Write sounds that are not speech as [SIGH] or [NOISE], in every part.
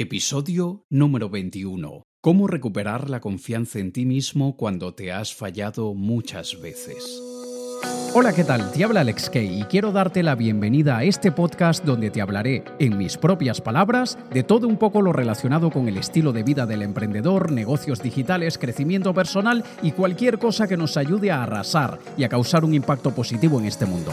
Episodio número 21. Cómo recuperar la confianza en ti mismo cuando te has fallado muchas veces. Hola, ¿qué tal? Te habla Alex Kay y quiero darte la bienvenida a este podcast donde te hablaré, en mis propias palabras, de todo un poco lo relacionado con el estilo de vida del emprendedor, negocios digitales, crecimiento personal y cualquier cosa que nos ayude a arrasar y a causar un impacto positivo en este mundo.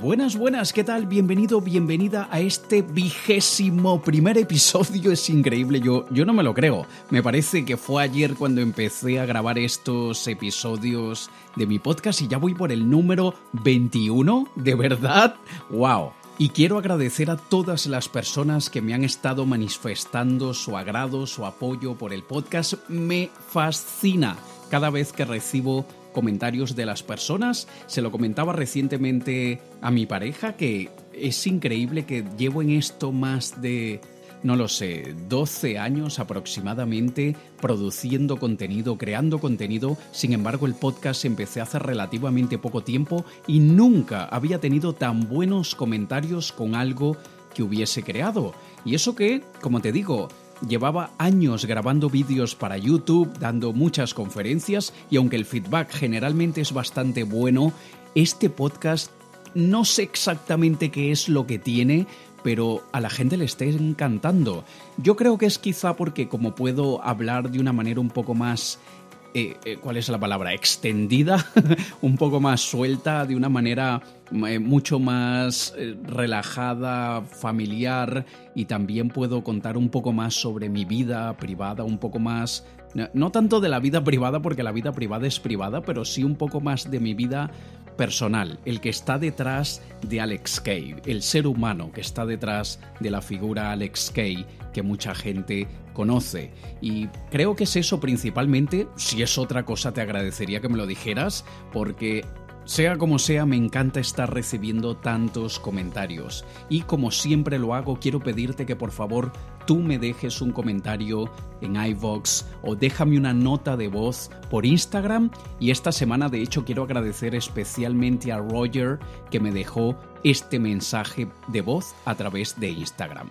Buenas, buenas, ¿qué tal? Bienvenido, bienvenida a este vigésimo primer episodio. Es increíble, yo, yo no me lo creo. Me parece que fue ayer cuando empecé a grabar estos episodios de mi podcast y ya voy por el número 21, ¿de verdad? ¡Wow! Y quiero agradecer a todas las personas que me han estado manifestando su agrado, su apoyo por el podcast. Me fascina cada vez que recibo comentarios de las personas. Se lo comentaba recientemente a mi pareja que es increíble que llevo en esto más de, no lo sé, 12 años aproximadamente produciendo contenido, creando contenido. Sin embargo, el podcast empecé hace relativamente poco tiempo y nunca había tenido tan buenos comentarios con algo que hubiese creado. Y eso que, como te digo, Llevaba años grabando vídeos para YouTube, dando muchas conferencias y aunque el feedback generalmente es bastante bueno, este podcast no sé exactamente qué es lo que tiene, pero a la gente le está encantando. Yo creo que es quizá porque como puedo hablar de una manera un poco más eh, eh, ¿cuál es la palabra? Extendida, [LAUGHS] un poco más suelta, de una manera eh, mucho más relajada, familiar, y también puedo contar un poco más sobre mi vida privada, un poco más no tanto de la vida privada, porque la vida privada es privada, pero sí un poco más de mi vida personal, el que está detrás de Alex Kay, el ser humano que está detrás de la figura Alex Kay que mucha gente conoce. Y creo que es eso principalmente, si es otra cosa te agradecería que me lo dijeras, porque sea como sea, me encanta estar recibiendo tantos comentarios. Y como siempre lo hago, quiero pedirte que por favor tú me dejes un comentario en iVox o déjame una nota de voz por Instagram. Y esta semana, de hecho, quiero agradecer especialmente a Roger que me dejó este mensaje de voz a través de Instagram.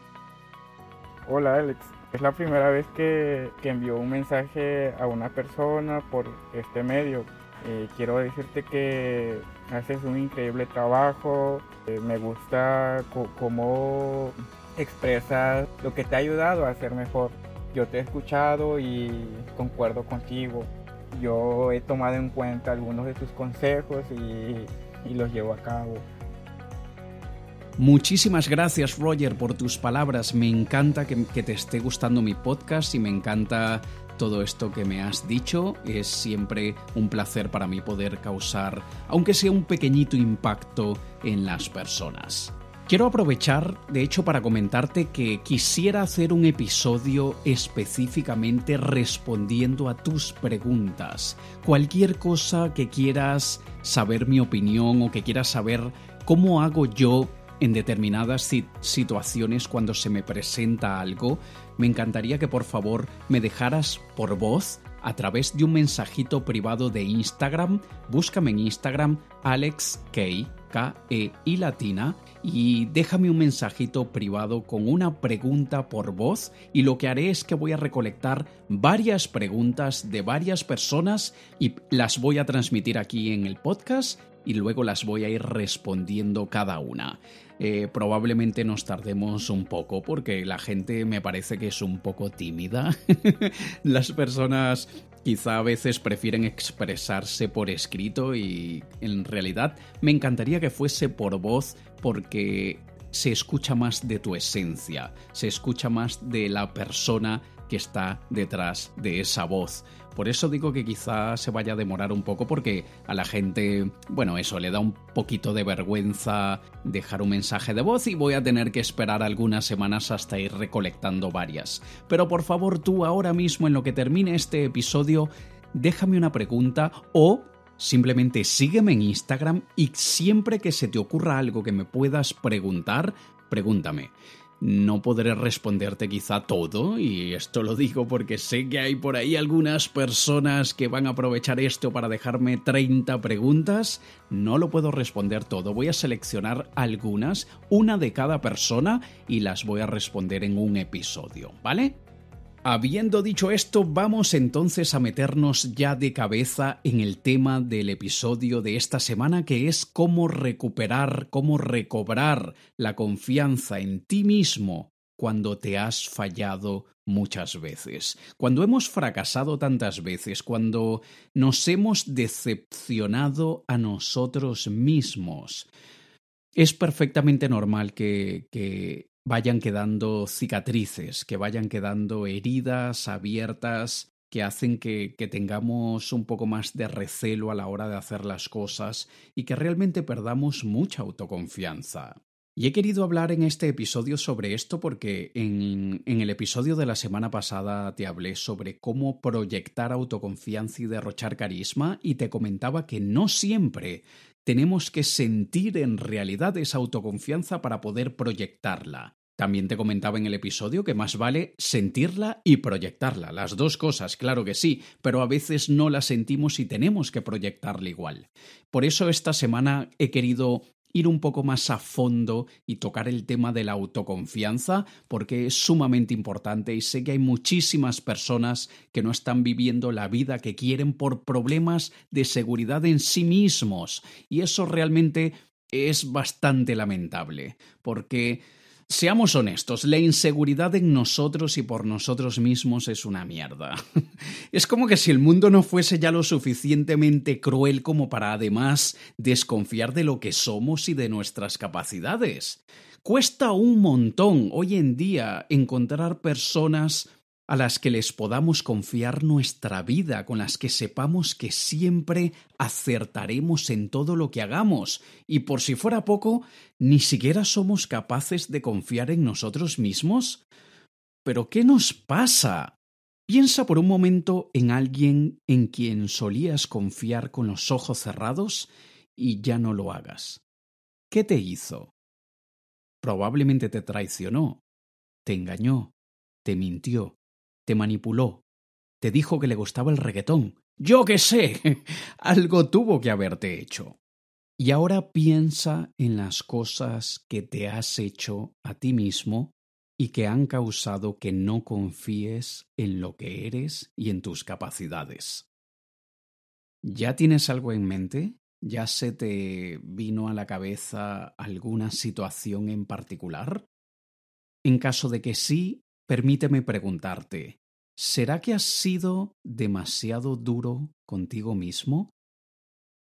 Hola Alex, es la primera vez que, que envío un mensaje a una persona por este medio eh, quiero decirte que haces un increíble trabajo, eh, me gusta cómo expresas lo que te ha ayudado a ser mejor. Yo te he escuchado y concuerdo contigo. Yo he tomado en cuenta algunos de tus consejos y, los llevo a cabo. Muchísimas gracias Roger por tus palabras. Me encanta que, te esté gustando mi podcast y me encanta todo esto que me has dicho. Es siempre un placer para mí poder causar, aunque sea un pequeñito impacto en las personas. Quiero aprovechar, de hecho, para comentarte que quisiera hacer un episodio específicamente respondiendo a tus preguntas. Cualquier cosa que quieras saber mi opinión o que quieras saber cómo hago yo en determinadas situaciones cuando se me presenta algo, me encantaría que por favor me dejaras por voz a través de un mensajito privado de Instagram. Búscame en Instagram Alex K, E y latina y déjame un mensajito privado con una pregunta por voz y lo que haré es que voy a recolectar varias preguntas de varias personas y las voy a transmitir aquí en el podcast y luego las voy a ir respondiendo cada una. Eh, probablemente nos tardemos un poco porque la gente me parece que es un poco tímida. [LAUGHS] Las personas quizá a veces prefieren expresarse por escrito y en realidad me encantaría que fuese por voz porque se escucha más de tu esencia, se escucha más de la persona que está detrás de esa voz. Por eso digo que quizá se vaya a demorar un poco porque a la gente, bueno, eso le da un poquito de vergüenza dejar un mensaje de voz y voy a tener que esperar algunas semanas hasta ir recolectando varias. Pero por favor tú ahora mismo en lo que termine este episodio, déjame una pregunta o Simplemente sígueme en Instagram y siempre que se te ocurra algo que me puedas preguntar, pregúntame. No podré responderte quizá todo, y esto lo digo porque sé que hay por ahí algunas personas que van a aprovechar esto para dejarme 30 preguntas. No lo puedo responder todo, voy a seleccionar algunas, una de cada persona, y las voy a responder en un episodio, ¿vale? Habiendo dicho esto, vamos entonces a meternos ya de cabeza en el tema del episodio de esta semana, que es cómo recuperar, cómo recobrar la confianza en ti mismo cuando te has fallado muchas veces, cuando hemos fracasado tantas veces, cuando nos hemos decepcionado a nosotros mismos. Es perfectamente normal que, que vayan quedando cicatrices, que vayan quedando heridas abiertas que hacen que, que, tengamos un poco más de recelo a la hora de hacer las cosas y que realmente perdamos mucha autoconfianza. Y he querido hablar en este episodio sobre esto porque en, en, el episodio de la semana pasada te hablé sobre cómo proyectar autoconfianza y derrochar carisma y te comentaba que no siempre tenemos que sentir en realidad esa autoconfianza para poder proyectarla. También te comentaba en el episodio que más vale sentirla y proyectarla, las dos cosas, claro que sí, pero a veces no la sentimos y tenemos que proyectarla igual. Por eso esta semana he querido ir un poco más a fondo y tocar el tema de la autoconfianza, porque es sumamente importante y sé que hay muchísimas personas que no están viviendo la vida que quieren por problemas de seguridad en sí mismos. Y eso realmente es bastante lamentable, porque Seamos honestos, la inseguridad en nosotros y por nosotros mismos es una mierda. [LAUGHS] Es como que si el mundo no fuese ya lo suficientemente cruel como para además desconfiar de lo que somos y de nuestras capacidades. Cuesta un montón hoy en día encontrar personas a las que les podamos confiar nuestra vida, con las que sepamos que siempre acertaremos en todo lo que hagamos, y por si fuera poco, ni siquiera somos capaces de confiar en nosotros mismos? ¿Pero qué nos pasa? Piensa por un momento en alguien en quien solías confiar con los ojos cerrados y ya no lo hagas. ¿Qué te hizo? Probablemente te traicionó, te engañó, te mintió, te manipuló, te dijo que le gustaba el reggaetón. Yo qué sé, [LAUGHS] algo tuvo que haberte hecho. Y ahora piensa en las cosas que te has hecho a ti mismo y que han causado que no confíes en lo que eres y en tus capacidades. ¿Ya tienes algo en mente? ¿Ya se te vino a la cabeza alguna situación en particular? En caso de que sí, Permíteme preguntarte, ¿será que has sido demasiado duro contigo mismo?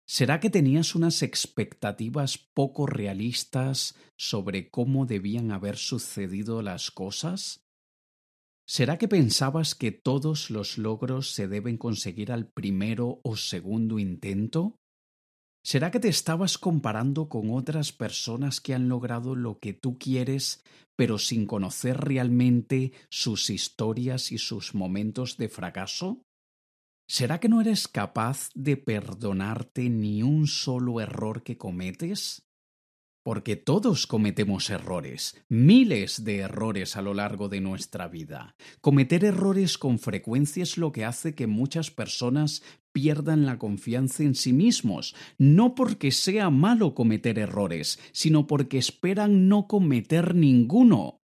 ¿Será que tenías unas expectativas poco realistas sobre cómo debían haber sucedido las cosas? ¿Será que pensabas que todos los logros se deben conseguir al primero o segundo intento? ¿Será que te estabas comparando con otras personas que han logrado lo que tú quieres, pero sin conocer realmente sus historias y sus momentos de fracaso? ¿Será que no eres capaz de perdonarte ni un solo error que cometes? Porque todos cometemos errores, miles de errores a lo largo de nuestra vida. Cometer errores con frecuencia es lo que hace que muchas personas pierdan la confianza en sí mismos, no porque sea malo cometer errores, sino porque esperan no cometer ninguno.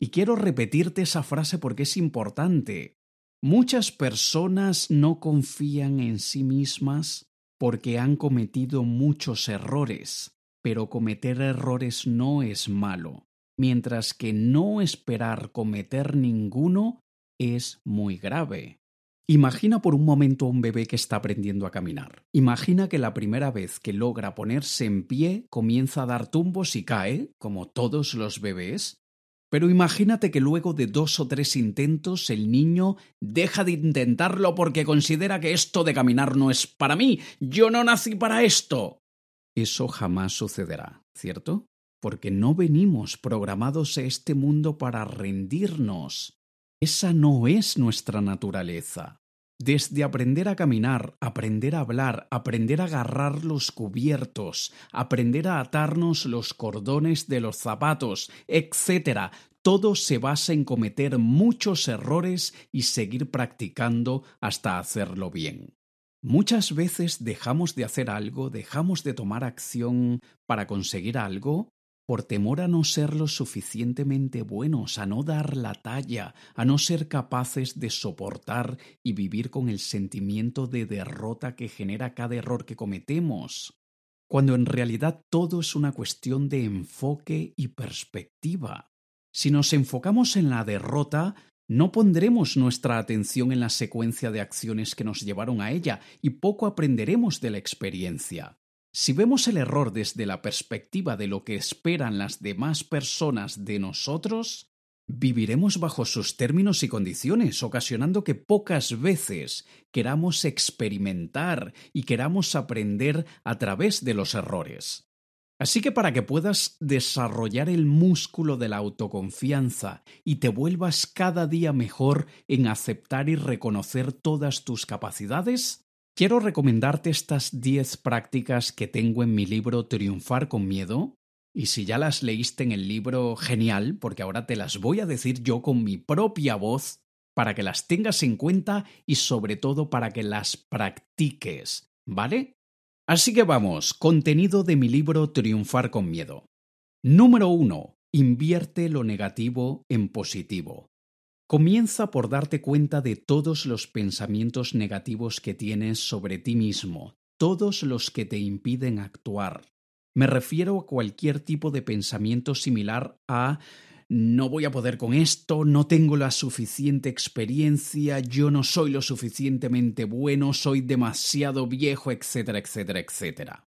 Y quiero repetirte esa frase porque es importante. Muchas personas no confían en sí mismas porque han cometido muchos errores pero cometer errores no es malo, mientras que no esperar cometer ninguno es muy grave. Imagina por un momento a un bebé que está aprendiendo a caminar. Imagina que la primera vez que logra ponerse en pie comienza a dar tumbos y cae, como todos los bebés. Pero imagínate que luego de dos o tres intentos el niño deja de intentarlo porque considera que esto de caminar no es para mí. Yo no nací para esto. Eso jamás sucederá, ¿cierto? Porque no venimos programados a este mundo para rendirnos. Esa no es nuestra naturaleza. Desde aprender a caminar, aprender a hablar, aprender a agarrar los cubiertos, aprender a atarnos los cordones de los zapatos, etc. Todo se basa en cometer muchos errores y seguir practicando hasta hacerlo bien. Muchas veces dejamos de hacer algo, dejamos de tomar acción para conseguir algo por temor a no ser lo suficientemente buenos, a no dar la talla, a no ser capaces de soportar y vivir con el sentimiento de derrota que genera cada error que cometemos, cuando en realidad todo es una cuestión de enfoque y perspectiva. Si nos enfocamos en la derrota, no pondremos nuestra atención en la secuencia de acciones que nos llevaron a ella y poco aprenderemos de la experiencia. Si vemos el error desde la perspectiva de lo que esperan las demás personas de nosotros, viviremos bajo sus términos y condiciones, ocasionando que pocas veces queramos experimentar y queramos aprender a través de los errores. Así que para que puedas desarrollar el músculo de la autoconfianza y te vuelvas cada día mejor en aceptar y reconocer todas tus capacidades, Quiero recomendarte estas 10 prácticas que tengo en mi libro Triunfar con Miedo. Y si ya las leíste en el libro, genial, porque ahora te las voy a decir yo con mi propia voz para que las tengas en cuenta y sobre todo para que las practiques, ¿vale? Así que vamos, contenido de mi libro Triunfar con Miedo. Número 1. Invierte lo negativo en positivo. Comienza por darte cuenta de todos los pensamientos negativos que tienes sobre ti mismo, todos los que te impiden actuar. Me refiero a cualquier tipo de pensamiento similar a no voy a poder con esto, no tengo la suficiente experiencia, yo no soy lo suficientemente bueno, soy demasiado viejo, etcétera, etcétera, etcétera.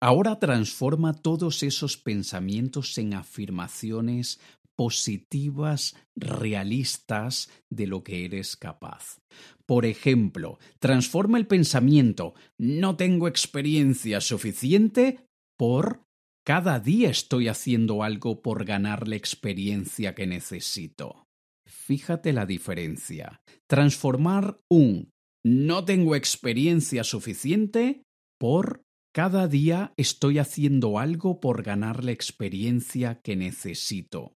Ahora transforma todos esos pensamientos en afirmaciones positivas, realistas de lo que eres capaz. Por ejemplo, transforma el pensamiento no tengo experiencia suficiente por cada día estoy haciendo algo por ganar la experiencia que necesito. Fíjate la diferencia. Transformar un no tengo experiencia suficiente por cada día estoy haciendo algo por ganar la experiencia que necesito.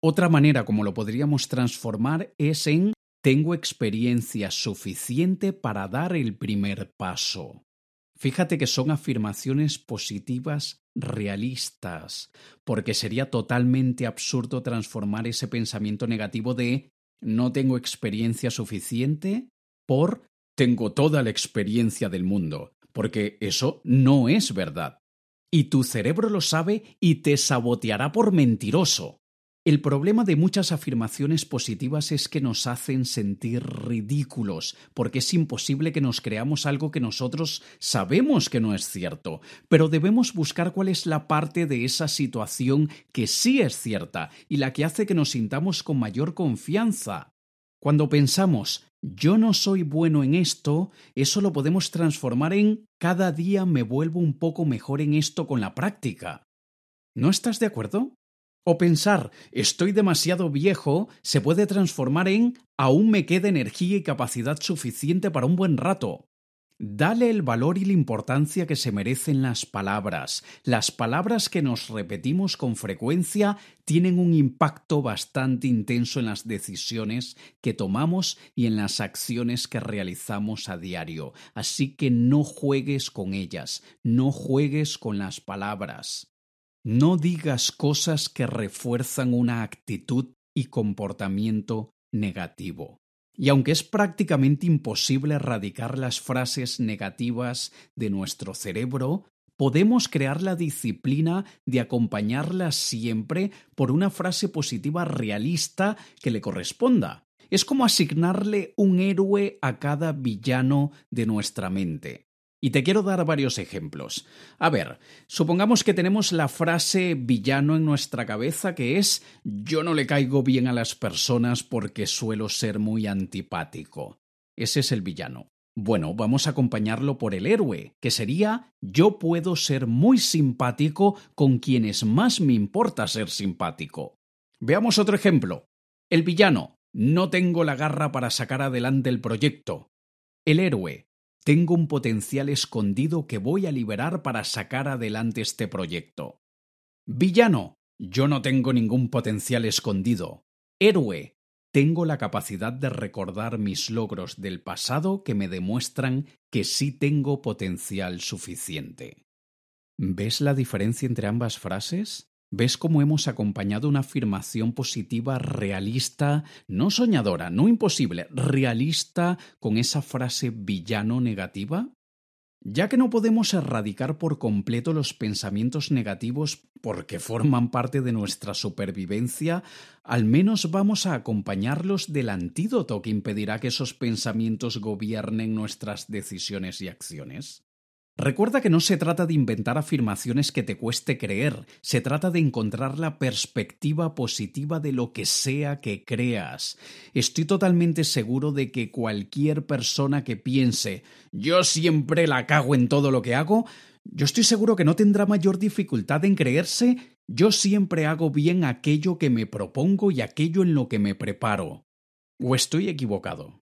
Otra manera como lo podríamos transformar es en tengo experiencia suficiente para dar el primer paso. Fíjate que son afirmaciones positivas realistas, porque sería totalmente absurdo transformar ese pensamiento negativo de no tengo experiencia suficiente por tengo toda la experiencia del mundo, porque eso no es verdad. Y tu cerebro lo sabe y te saboteará por mentiroso. El problema de muchas afirmaciones positivas es que nos hacen sentir ridículos, porque es imposible que nos creamos algo que nosotros sabemos que no es cierto, pero debemos buscar cuál es la parte de esa situación que sí es cierta y la que hace que nos sintamos con mayor confianza. Cuando pensamos yo no soy bueno en esto, eso lo podemos transformar en cada día me vuelvo un poco mejor en esto con la práctica. ¿No estás de acuerdo? O pensar estoy demasiado viejo se puede transformar en aún me queda energía y capacidad suficiente para un buen rato. Dale el valor y la importancia que se merecen las palabras. Las palabras que nos repetimos con frecuencia tienen un impacto bastante intenso en las decisiones que tomamos y en las acciones que realizamos a diario. Así que no juegues con ellas, no juegues con las palabras. No digas cosas que refuerzan una actitud y comportamiento negativo. Y aunque es prácticamente imposible erradicar las frases negativas de nuestro cerebro, podemos crear la disciplina de acompañarlas siempre por una frase positiva realista que le corresponda. Es como asignarle un héroe a cada villano de nuestra mente. Y te quiero dar varios ejemplos. A ver, supongamos que tenemos la frase villano en nuestra cabeza que es yo no le caigo bien a las personas porque suelo ser muy antipático. Ese es el villano. Bueno, vamos a acompañarlo por el héroe, que sería yo puedo ser muy simpático con quienes más me importa ser simpático. Veamos otro ejemplo. El villano. No tengo la garra para sacar adelante el proyecto. El héroe. Tengo un potencial escondido que voy a liberar para sacar adelante este proyecto. Villano. Yo no tengo ningún potencial escondido. Héroe. Tengo la capacidad de recordar mis logros del pasado que me demuestran que sí tengo potencial suficiente. ¿Ves la diferencia entre ambas frases? ¿Ves cómo hemos acompañado una afirmación positiva realista, no soñadora, no imposible, realista con esa frase villano negativa? Ya que no podemos erradicar por completo los pensamientos negativos porque forman parte de nuestra supervivencia, al menos vamos a acompañarlos del antídoto que impedirá que esos pensamientos gobiernen nuestras decisiones y acciones. Recuerda que no se trata de inventar afirmaciones que te cueste creer, se trata de encontrar la perspectiva positiva de lo que sea que creas. Estoy totalmente seguro de que cualquier persona que piense yo siempre la cago en todo lo que hago, yo estoy seguro que no tendrá mayor dificultad en creerse yo siempre hago bien aquello que me propongo y aquello en lo que me preparo. ¿O estoy equivocado?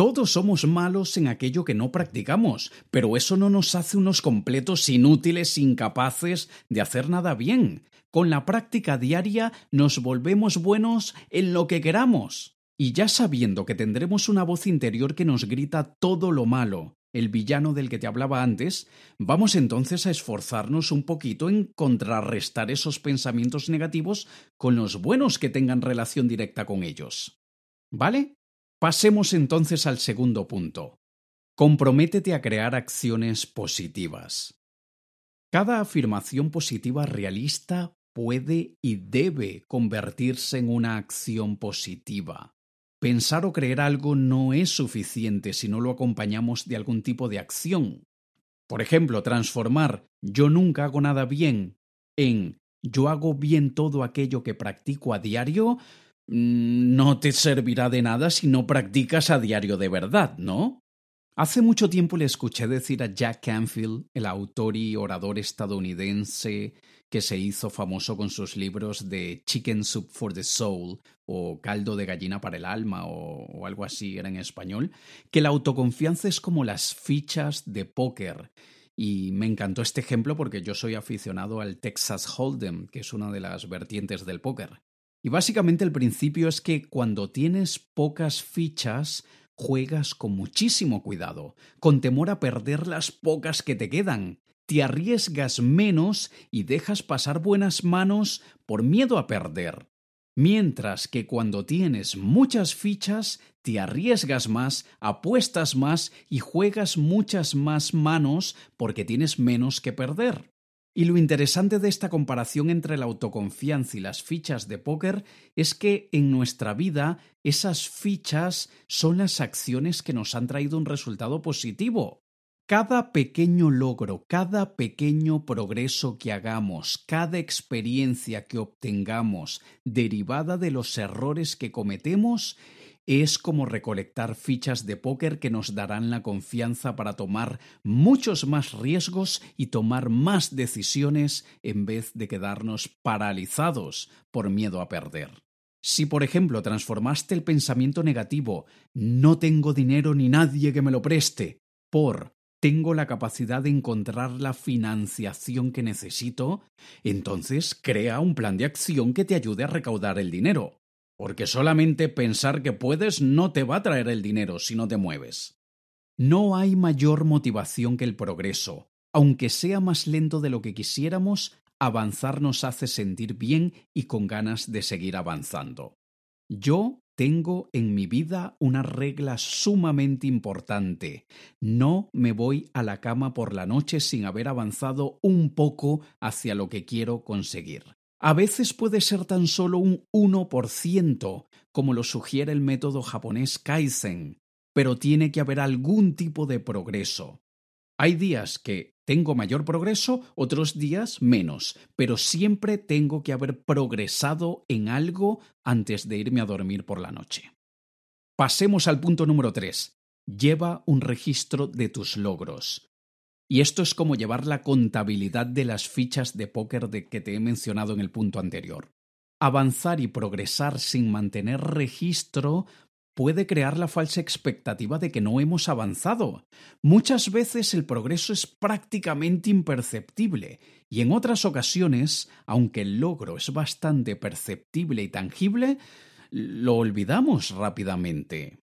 Todos somos malos en aquello que no practicamos, pero eso no nos hace unos completos inútiles, incapaces de hacer nada bien. Con la práctica diaria nos volvemos buenos en lo que queramos. Y ya sabiendo que tendremos una voz interior que nos grita todo lo malo, el villano del que te hablaba antes, vamos entonces a esforzarnos un poquito en contrarrestar esos pensamientos negativos con los buenos que tengan relación directa con ellos. ¿Vale? Pasemos entonces al segundo punto. Comprométete a crear acciones positivas. Cada afirmación positiva realista puede y debe convertirse en una acción positiva. Pensar o creer algo no es suficiente si no lo acompañamos de algún tipo de acción. Por ejemplo, transformar yo nunca hago nada bien en yo hago bien todo aquello que practico a diario no te servirá de nada si no practicas a diario de verdad, ¿no? Hace mucho tiempo le escuché decir a Jack Canfield, el autor y orador estadounidense que se hizo famoso con sus libros de Chicken Soup for the Soul o Caldo de gallina para el alma o, algo así era en español, que la autoconfianza es como las fichas de póker. Y me encantó este ejemplo porque yo soy aficionado al Texas Hold'em, que es una de las vertientes del póker. Y básicamente el principio es que cuando tienes pocas fichas, juegas con muchísimo cuidado, con temor a perder las pocas que te quedan. Te arriesgas menos y dejas pasar buenas manos por miedo a perder. Mientras que cuando tienes muchas fichas, te arriesgas más, apuestas más y juegas muchas más manos porque tienes menos que perder. Y lo interesante de esta comparación entre la autoconfianza y las fichas de póker es que en nuestra vida esas fichas son las acciones que nos han traído un resultado positivo. Cada pequeño logro, cada pequeño progreso que hagamos, cada experiencia que obtengamos derivada de los errores que cometemos es como recolectar fichas de póker que nos darán la confianza para tomar muchos más riesgos y tomar más decisiones en vez de quedarnos paralizados por miedo a perder. Si, por ejemplo, transformaste el pensamiento negativo no tengo dinero ni nadie que me lo preste por tengo la capacidad de encontrar la financiación que necesito, entonces crea un plan de acción que te ayude a recaudar el dinero porque solamente pensar que puedes no te va a traer el dinero si no te mueves. No hay mayor motivación que el progreso. Aunque sea más lento de lo que quisiéramos, avanzar nos hace sentir bien y con ganas de seguir avanzando. Yo tengo en mi vida una regla sumamente importante. No me voy a la cama por la noche sin haber avanzado un poco hacia lo que quiero conseguir. A veces puede ser tan solo un 1%, como lo sugiere el método japonés Kaizen, pero tiene que haber algún tipo de progreso. Hay días que tengo mayor progreso, otros días menos, pero siempre tengo que haber progresado en algo antes de irme a dormir por la noche. Pasemos al punto número 3. Lleva un registro de tus logros. Y esto es como llevar la contabilidad de las fichas de póker de que te he mencionado en el punto anterior. Avanzar y progresar sin mantener registro puede crear la falsa expectativa de que no hemos avanzado. Muchas veces el progreso es prácticamente imperceptible y en otras ocasiones, aunque el logro es bastante perceptible y tangible, lo olvidamos rápidamente.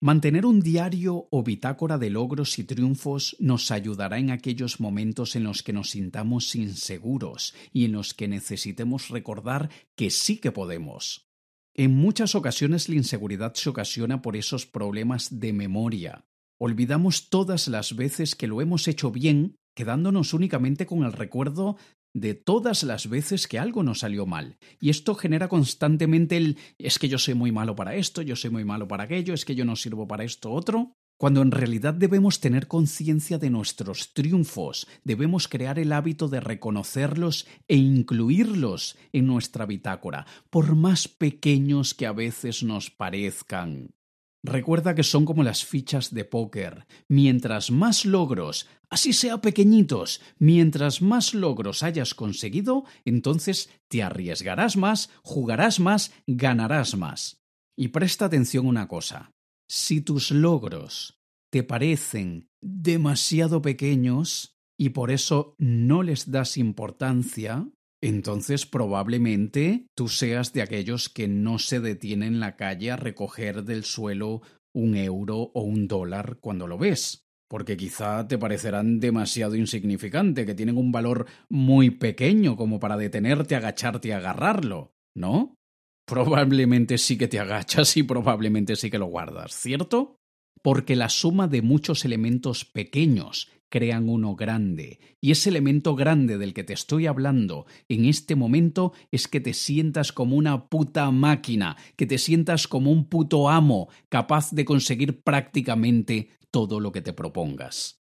Mantener un diario o bitácora de logros y triunfos nos ayudará en aquellos momentos en los que nos sintamos inseguros y en los que necesitemos recordar que sí que podemos. En muchas ocasiones la inseguridad se ocasiona por esos problemas de memoria. Olvidamos todas las veces que lo hemos hecho bien, quedándonos únicamente con el recuerdo de todas las veces que algo nos salió mal. Y esto genera constantemente el es que yo soy muy malo para esto, yo soy muy malo para aquello, es que yo no sirvo para esto otro. Cuando en realidad debemos tener conciencia de nuestros triunfos, debemos crear el hábito de reconocerlos e incluirlos en nuestra bitácora, por más pequeños que a veces nos parezcan. Recuerda que son como las fichas de póker. Mientras más logros, así sea pequeñitos, mientras más logros hayas conseguido, entonces te arriesgarás más, jugarás más, ganarás más. Y presta atención una cosa. Si tus logros te parecen demasiado pequeños y por eso no les das importancia, entonces probablemente tú seas de aquellos que no se detienen en la calle a recoger del suelo un euro o un dólar cuando lo ves, porque quizá te parecerán demasiado insignificante, que tienen un valor muy pequeño como para detenerte, agacharte y agarrarlo, ¿no? Probablemente sí que te agachas y probablemente sí que lo guardas, ¿cierto? Porque la suma de muchos elementos pequeños crean uno grande. Y ese elemento grande del que te estoy hablando en este momento es que te sientas como una puta máquina, que te sientas como un puto amo, capaz de conseguir prácticamente todo lo que te propongas.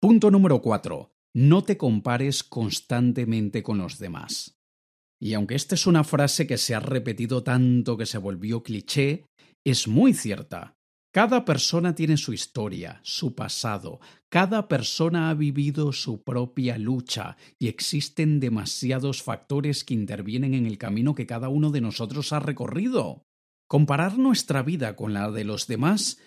Punto número 4. No te compares constantemente con los demás. Y aunque esta es una frase que se ha repetido tanto que se volvió cliché, es muy cierta. Cada persona tiene su historia, su pasado, cada persona ha vivido su propia lucha y existen demasiados factores que intervienen en el camino que cada uno de nosotros ha recorrido. Comparar nuestra vida con la de los demás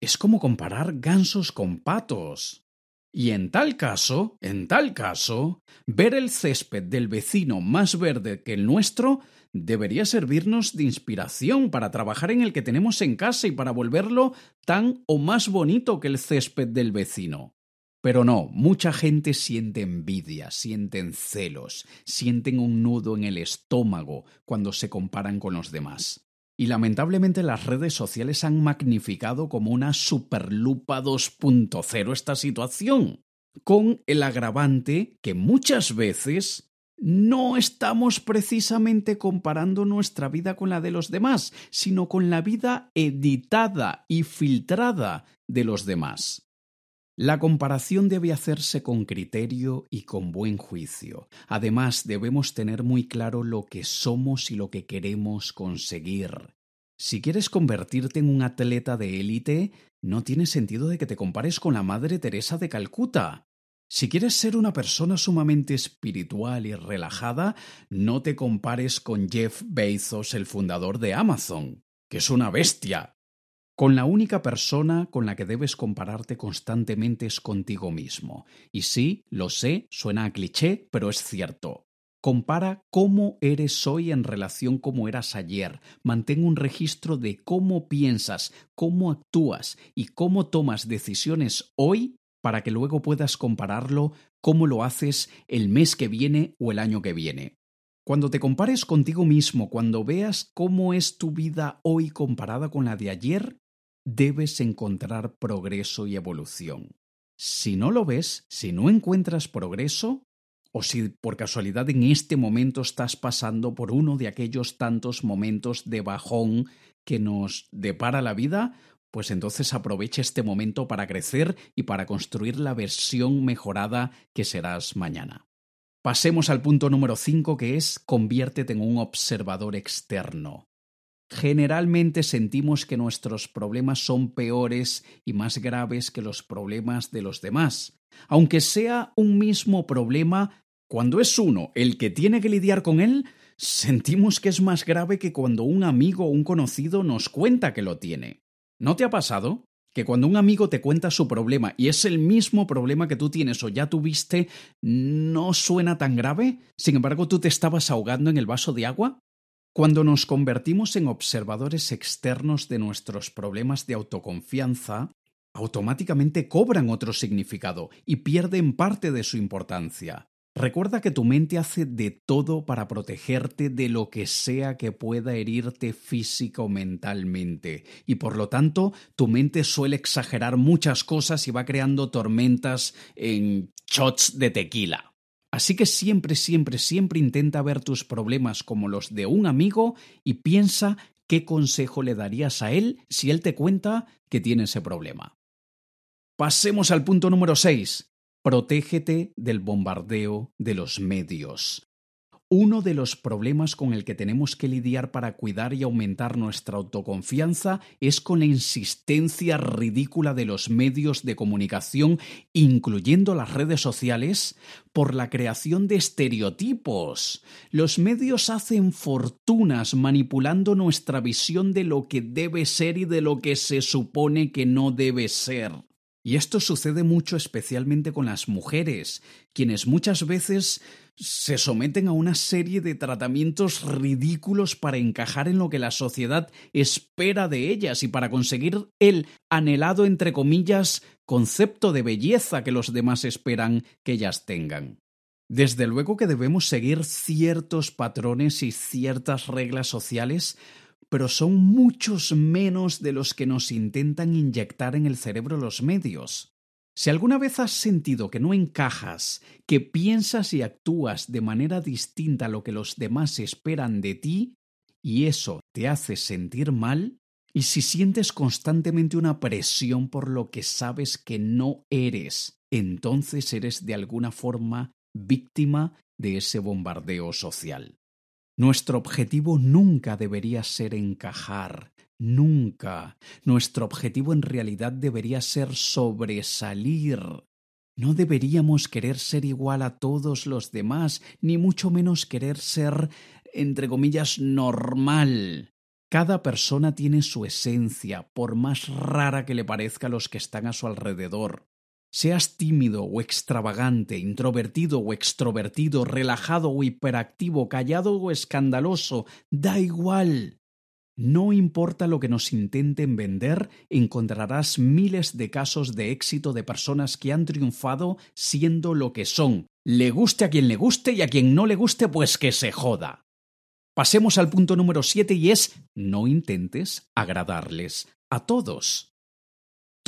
es como comparar gansos con patos. Y en tal caso, en tal caso, ver el césped del vecino más verde que el nuestro debería servirnos de inspiración para trabajar en el que tenemos en casa y para volverlo tan o más bonito que el césped del vecino. Pero no, mucha gente siente envidia, sienten celos, sienten un nudo en el estómago cuando se comparan con los demás. Y lamentablemente las redes sociales han magnificado como una superlupa 2.0 esta situación, con el agravante que muchas veces no estamos precisamente comparando nuestra vida con la de los demás, sino con la vida editada y filtrada de los demás. La comparación debe hacerse con criterio y con buen juicio. Además, debemos tener muy claro lo que somos y lo que queremos conseguir. Si quieres convertirte en un atleta de élite, no tiene sentido de que te compares con la Madre Teresa de Calcuta. Si quieres ser una persona sumamente espiritual y relajada, no te compares con Jeff Bezos, el fundador de Amazon, que es una bestia. Con la única persona con la que debes compararte constantemente es contigo mismo. Y sí, lo sé, suena a cliché, pero es cierto. Compara cómo eres hoy en relación cómo eras ayer. Mantén un registro de cómo piensas, cómo actúas y cómo tomas decisiones hoy para que luego puedas compararlo cómo lo haces el mes que viene o el año que viene. Cuando te compares contigo mismo, cuando veas cómo es tu vida hoy comparada con la de ayer, debes encontrar progreso y evolución. Si no lo ves, si no encuentras progreso, o si por casualidad en este momento estás pasando por uno de aquellos tantos momentos de bajón que nos depara la vida, pues entonces aprovecha este momento para crecer y para construir la versión mejorada que serás mañana. Pasemos al punto número 5 que es conviértete en un observador externo. Generalmente sentimos que nuestros problemas son peores y más graves que los problemas de los demás. Aunque sea un mismo problema, cuando es uno el que tiene que lidiar con él, sentimos que es más grave que cuando un amigo o un conocido nos cuenta que lo tiene. ¿No te ha pasado? Que cuando un amigo te cuenta su problema y es el mismo problema que tú tienes o ya tuviste, no suena tan grave, sin embargo tú te estabas ahogando en el vaso de agua. Cuando nos convertimos en observadores externos de nuestros problemas de autoconfianza, automáticamente cobran otro significado y pierden parte de su importancia. Recuerda que tu mente hace de todo para protegerte de lo que sea que pueda herirte física o mentalmente, y por lo tanto tu mente suele exagerar muchas cosas y va creando tormentas en shots de tequila. Así que siempre, siempre, siempre intenta ver tus problemas como los de un amigo y piensa qué consejo le darías a él si él te cuenta que tiene ese problema. Pasemos al punto número 6. Protégete del bombardeo de los medios. Uno de los problemas con el que tenemos que lidiar para cuidar y aumentar nuestra autoconfianza es con la insistencia ridícula de los medios de comunicación, incluyendo las redes sociales, por la creación de estereotipos. Los medios hacen fortunas manipulando nuestra visión de lo que debe ser y de lo que se supone que no debe ser. Y esto sucede mucho especialmente con las mujeres, quienes muchas veces se someten a una serie de tratamientos ridículos para encajar en lo que la sociedad espera de ellas y para conseguir el anhelado, entre comillas, concepto de belleza que los demás esperan que ellas tengan. Desde luego que debemos seguir ciertos patrones y ciertas reglas sociales pero son muchos menos de los que nos intentan inyectar en el cerebro los medios. Si alguna vez has sentido que no encajas, que piensas y actúas de manera distinta a lo que los demás esperan de ti, y eso te hace sentir mal, y si sientes constantemente una presión por lo que sabes que no eres, entonces eres de alguna forma víctima de ese bombardeo social. Nuestro objetivo nunca debería ser encajar, nunca. Nuestro objetivo en realidad debería ser sobresalir. No deberíamos querer ser igual a todos los demás, ni mucho menos querer ser, entre comillas, normal. Cada persona tiene su esencia, por más rara que le parezca a los que están a su alrededor. Seas tímido o extravagante, introvertido o extrovertido, relajado o hiperactivo, callado o escandaloso, da igual. No importa lo que nos intenten vender, encontrarás miles de casos de éxito de personas que han triunfado siendo lo que son. Le guste a quien le guste y a quien no le guste, pues que se joda. Pasemos al punto número 7 y es no intentes agradarles a todos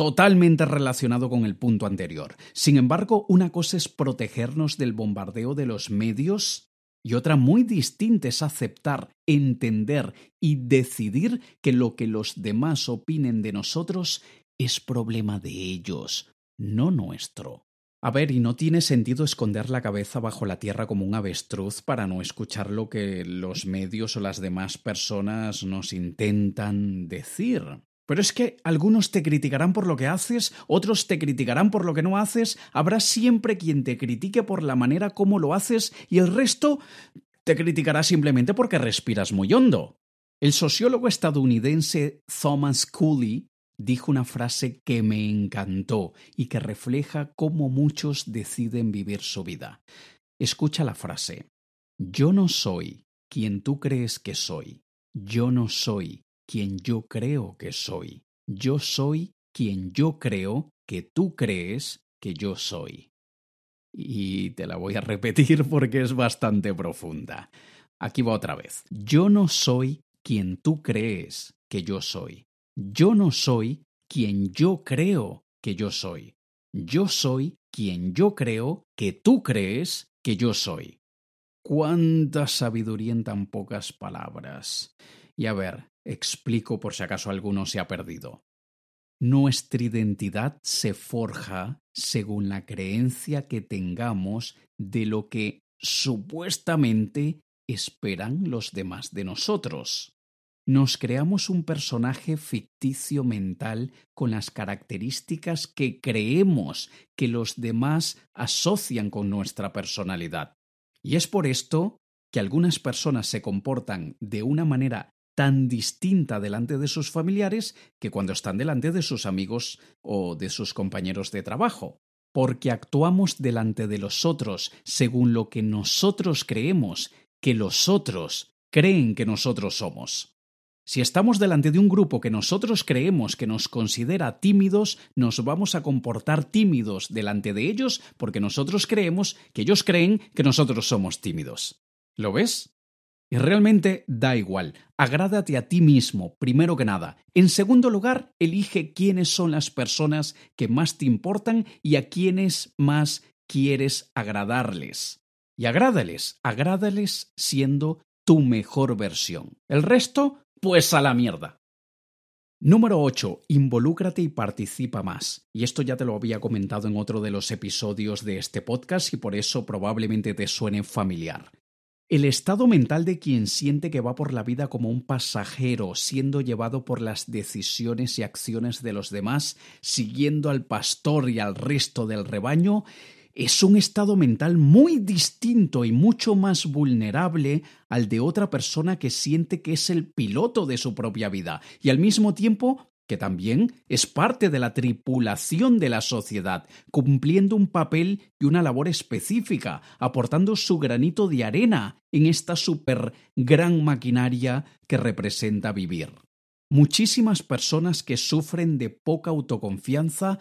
totalmente relacionado con el punto anterior. Sin embargo, una cosa es protegernos del bombardeo de los medios y otra muy distinta es aceptar, entender y decidir que lo que los demás opinen de nosotros es problema de ellos, no nuestro. A ver, y no tiene sentido esconder la cabeza bajo la tierra como un avestruz para no escuchar lo que los medios o las demás personas nos intentan decir. Pero es que algunos te criticarán por lo que haces, otros te criticarán por lo que no haces, habrá siempre quien te critique por la manera como lo haces y el resto te criticará simplemente porque respiras muy hondo. El sociólogo estadounidense Thomas Cooley dijo una frase que me encantó y que refleja cómo muchos deciden vivir su vida. Escucha la frase. Yo no soy quien tú crees que soy. Yo no soy quien yo creo que soy. Yo soy quien yo creo que tú crees que yo soy. Y te la voy a repetir [LAUGHS] porque es bastante profunda. Aquí va otra vez. Yo no soy quien tú crees que yo soy. Yo no soy quien yo creo que yo soy. Yo soy quien yo creo que tú crees que yo soy. Cuánta sabiduría en tan pocas palabras. Y a ver, Explico por si acaso alguno se ha perdido. Nuestra identidad se forja según la creencia que tengamos de lo que supuestamente esperan los demás de nosotros. Nos creamos un personaje ficticio mental con las características que creemos que los demás asocian con nuestra personalidad. Y es por esto que algunas personas se comportan de una manera tan distinta delante de sus familiares que cuando están delante de sus amigos o de sus compañeros de trabajo, porque actuamos delante de los otros según lo que nosotros creemos que los otros creen que nosotros somos. Si estamos delante de un grupo que nosotros creemos que nos considera tímidos, nos vamos a comportar tímidos delante de ellos porque nosotros creemos que ellos creen que nosotros somos tímidos. ¿Lo ves? Y realmente da igual, agrádate a ti mismo, primero que nada. En segundo lugar, elige quiénes son las personas que más te importan y a quiénes más quieres agradarles. Y agrádales, agrádales siendo tu mejor versión. El resto, pues a la mierda. Número 8. Involúcrate y participa más. Y esto ya te lo había comentado en otro de los episodios de este podcast y por eso probablemente te suene familiar. El estado mental de quien siente que va por la vida como un pasajero, siendo llevado por las decisiones y acciones de los demás, siguiendo al pastor y al resto del rebaño, es un estado mental muy distinto y mucho más vulnerable al de otra persona que siente que es el piloto de su propia vida. Y al mismo tiempo que también es parte de la tripulación de la sociedad, cumpliendo un papel y una labor específica, aportando su granito de arena en esta super gran maquinaria que representa vivir. Muchísimas personas que sufren de poca autoconfianza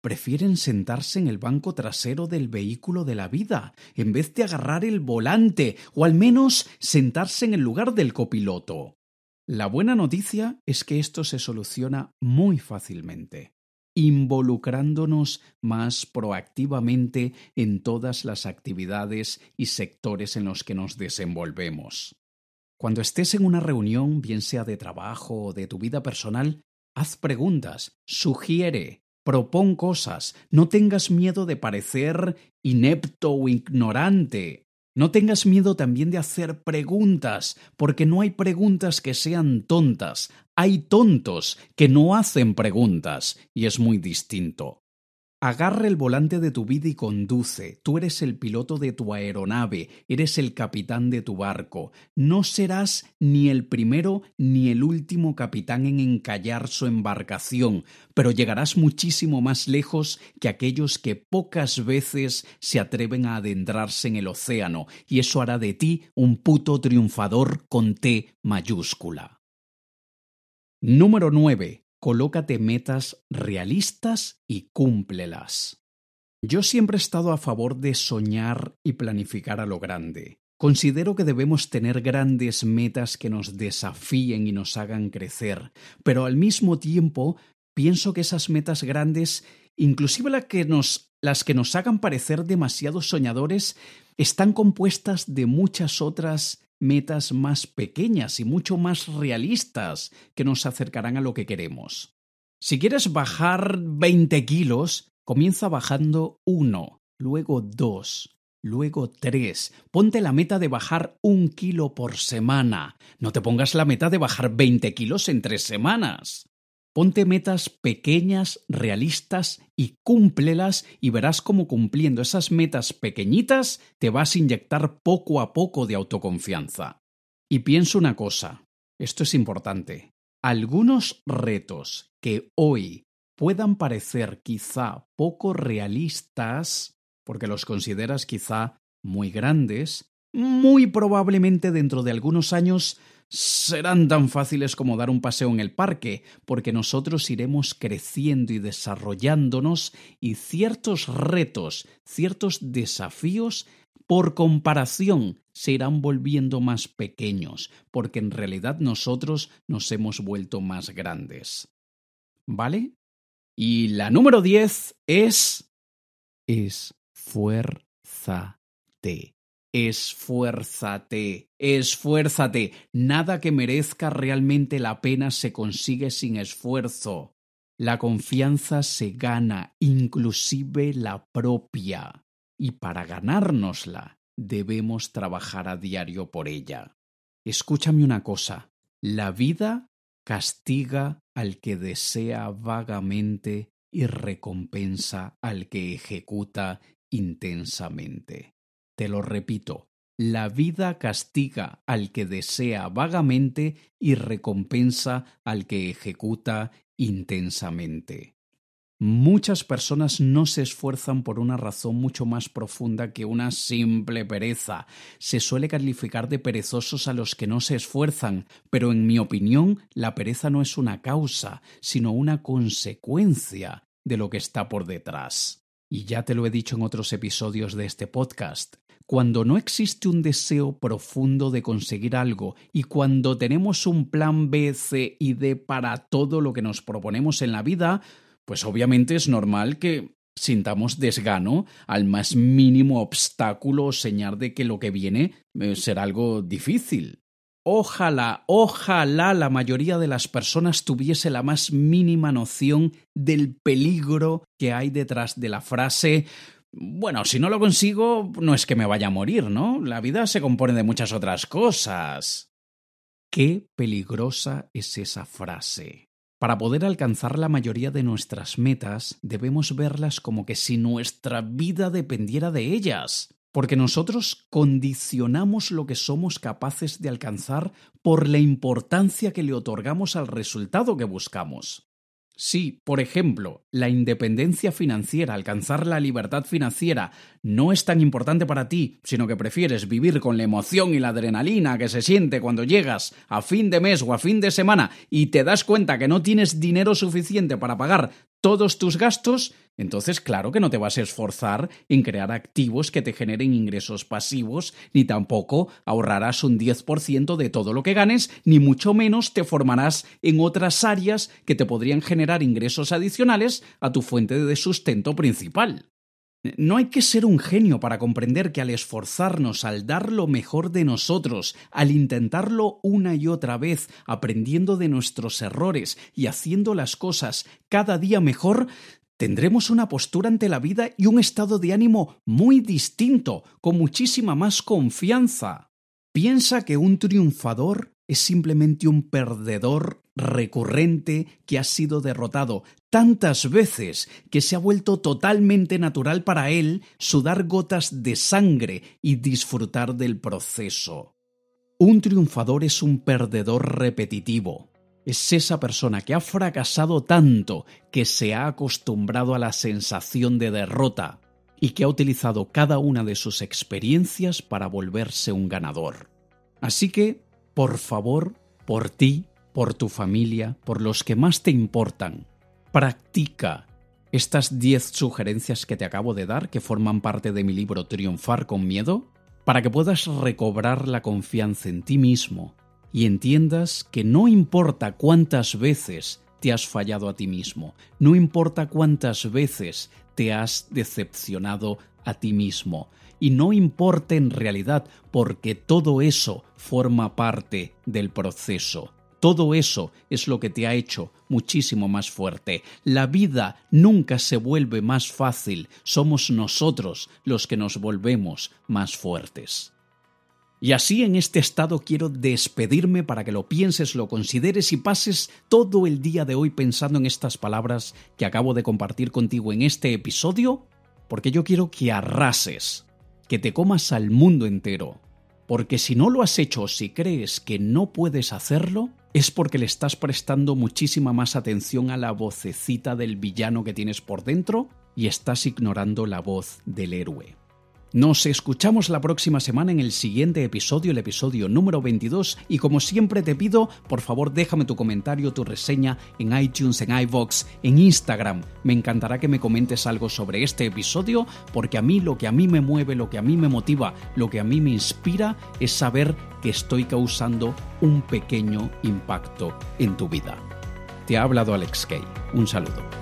prefieren sentarse en el banco trasero del vehículo de la vida, en vez de agarrar el volante, o al menos sentarse en el lugar del copiloto. La buena noticia es que esto se soluciona muy fácilmente, involucrándonos más proactivamente en todas las actividades y sectores en los que nos desenvolvemos. Cuando estés en una reunión, bien sea de trabajo o de tu vida personal, haz preguntas, sugiere, propón cosas, no tengas miedo de parecer inepto o ignorante. No tengas miedo también de hacer preguntas, porque no hay preguntas que sean tontas, hay tontos que no hacen preguntas, y es muy distinto. Agarra el volante de tu vida y conduce. Tú eres el piloto de tu aeronave, eres el capitán de tu barco. No serás ni el primero ni el último capitán en encallar su embarcación, pero llegarás muchísimo más lejos que aquellos que pocas veces se atreven a adentrarse en el océano, y eso hará de ti un puto triunfador con T mayúscula. Número 9 colócate metas realistas y cúmplelas. Yo siempre he estado a favor de soñar y planificar a lo grande. Considero que debemos tener grandes metas que nos desafíen y nos hagan crecer, pero al mismo tiempo pienso que esas metas grandes, inclusive las que nos, las que nos hagan parecer demasiado soñadores, están compuestas de muchas otras metas más pequeñas y mucho más realistas que nos acercarán a lo que queremos. Si quieres bajar 20 kilos, comienza bajando uno, luego dos, luego tres. Ponte la meta de bajar un kilo por semana. No te pongas la meta de bajar 20 kilos en tres semanas. Ponte metas pequeñas, realistas y cúmplelas y verás cómo cumpliendo esas metas pequeñitas te vas a inyectar poco a poco de autoconfianza. Y pienso una cosa, esto es importante. Algunos retos que hoy puedan parecer quizá poco realistas, porque los consideras quizá muy grandes, muy probablemente dentro de algunos años serán tan fáciles como dar un paseo en el parque, porque nosotros iremos creciendo y desarrollándonos y ciertos retos, ciertos desafíos, por comparación, se irán volviendo más pequeños, porque en realidad nosotros nos hemos vuelto más grandes. ¿Vale? Y la número 10 es esfuérzate. Esfuérzate, esfuérzate. Nada que merezca realmente la pena se consigue sin esfuerzo. La confianza se gana, inclusive la propia. Y para ganárnosla, debemos trabajar a diario por ella. Escúchame una cosa. La vida castiga al que desea vagamente y recompensa al que ejecuta intensamente. Te lo repito, la vida castiga al que desea vagamente y recompensa al que ejecuta intensamente. Muchas personas no se esfuerzan por una razón mucho más profunda que una simple pereza. Se suele calificar de perezosos a los que no se esfuerzan, pero en mi opinión la pereza no es una causa, sino una consecuencia de lo que está por detrás. Y ya te lo he dicho en otros episodios de este podcast, cuando no existe un deseo profundo de conseguir algo y cuando tenemos un plan B, C y D para todo lo que nos proponemos en la vida, pues obviamente es normal que sintamos desgano al más mínimo obstáculo o señal de que lo que viene eh, será algo difícil. Ojalá, ojalá la mayoría de las personas tuviese la más mínima noción del peligro que hay detrás de la frase bueno, si no lo consigo, no es que me vaya a morir, ¿no? La vida se compone de muchas otras cosas. Qué peligrosa es esa frase. Para poder alcanzar la mayoría de nuestras metas, debemos verlas como que si nuestra vida dependiera de ellas, porque nosotros condicionamos lo que somos capaces de alcanzar por la importancia que le otorgamos al resultado que buscamos. Si, por ejemplo, la independencia financiera, alcanzar la libertad financiera, no es tan importante para ti, sino que prefieres vivir con la emoción y la adrenalina que se siente cuando llegas a fin de mes o a fin de semana y te das cuenta que no tienes dinero suficiente para pagar todos tus gastos, entonces claro que no te vas a esforzar en crear activos que te generen ingresos pasivos, ni tampoco ahorrarás un 10% de todo lo que ganes, ni mucho menos te formarás en otras áreas que te podrían generar ingresos adicionales a tu fuente de sustento principal. No hay que ser un genio para comprender que al esforzarnos, al dar lo mejor de nosotros, al intentarlo una y otra vez, aprendiendo de nuestros errores y haciendo las cosas cada día mejor, tendremos una postura ante la vida y un estado de ánimo muy distinto, con muchísima más confianza. Piensa que un triunfador es simplemente un perdedor recurrente que ha sido derrotado tantas veces que se ha vuelto totalmente natural para él sudar gotas de sangre y disfrutar del proceso. Un triunfador es un perdedor repetitivo. Es esa persona que ha fracasado tanto que se ha acostumbrado a la sensación de derrota y que ha utilizado cada una de sus experiencias para volverse un ganador. Así que, por favor, por ti, por tu familia, por los que más te importan. Practica estas 10 sugerencias que te acabo de dar, que forman parte de mi libro Triunfar con Miedo, para que puedas recobrar la confianza en ti mismo y entiendas que no importa cuántas veces te has fallado a ti mismo, no importa cuántas veces te has decepcionado a ti mismo, y no importa en realidad porque todo eso forma parte del proceso. Todo eso es lo que te ha hecho muchísimo más fuerte. La vida nunca se vuelve más fácil, somos nosotros los que nos volvemos más fuertes. Y así en este estado quiero despedirme para que lo pienses, lo consideres y pases todo el día de hoy pensando en estas palabras que acabo de compartir contigo en este episodio, porque yo quiero que arrases, que te comas al mundo entero, porque si no lo has hecho o si crees que no puedes hacerlo, es porque le estás prestando muchísima más atención a la vocecita del villano que tienes por dentro y estás ignorando la voz del héroe. Nos escuchamos la próxima semana en el siguiente episodio, el episodio número 22, y como siempre te pido, por favor déjame tu comentario, tu reseña en iTunes, en iVoox, en Instagram. Me encantará que me comentes algo sobre este episodio, porque a mí lo que a mí me mueve, lo que a mí me motiva, lo que a mí me inspira es saber que estoy causando un pequeño impacto en tu vida. Te ha hablado Alex Kay. Un saludo.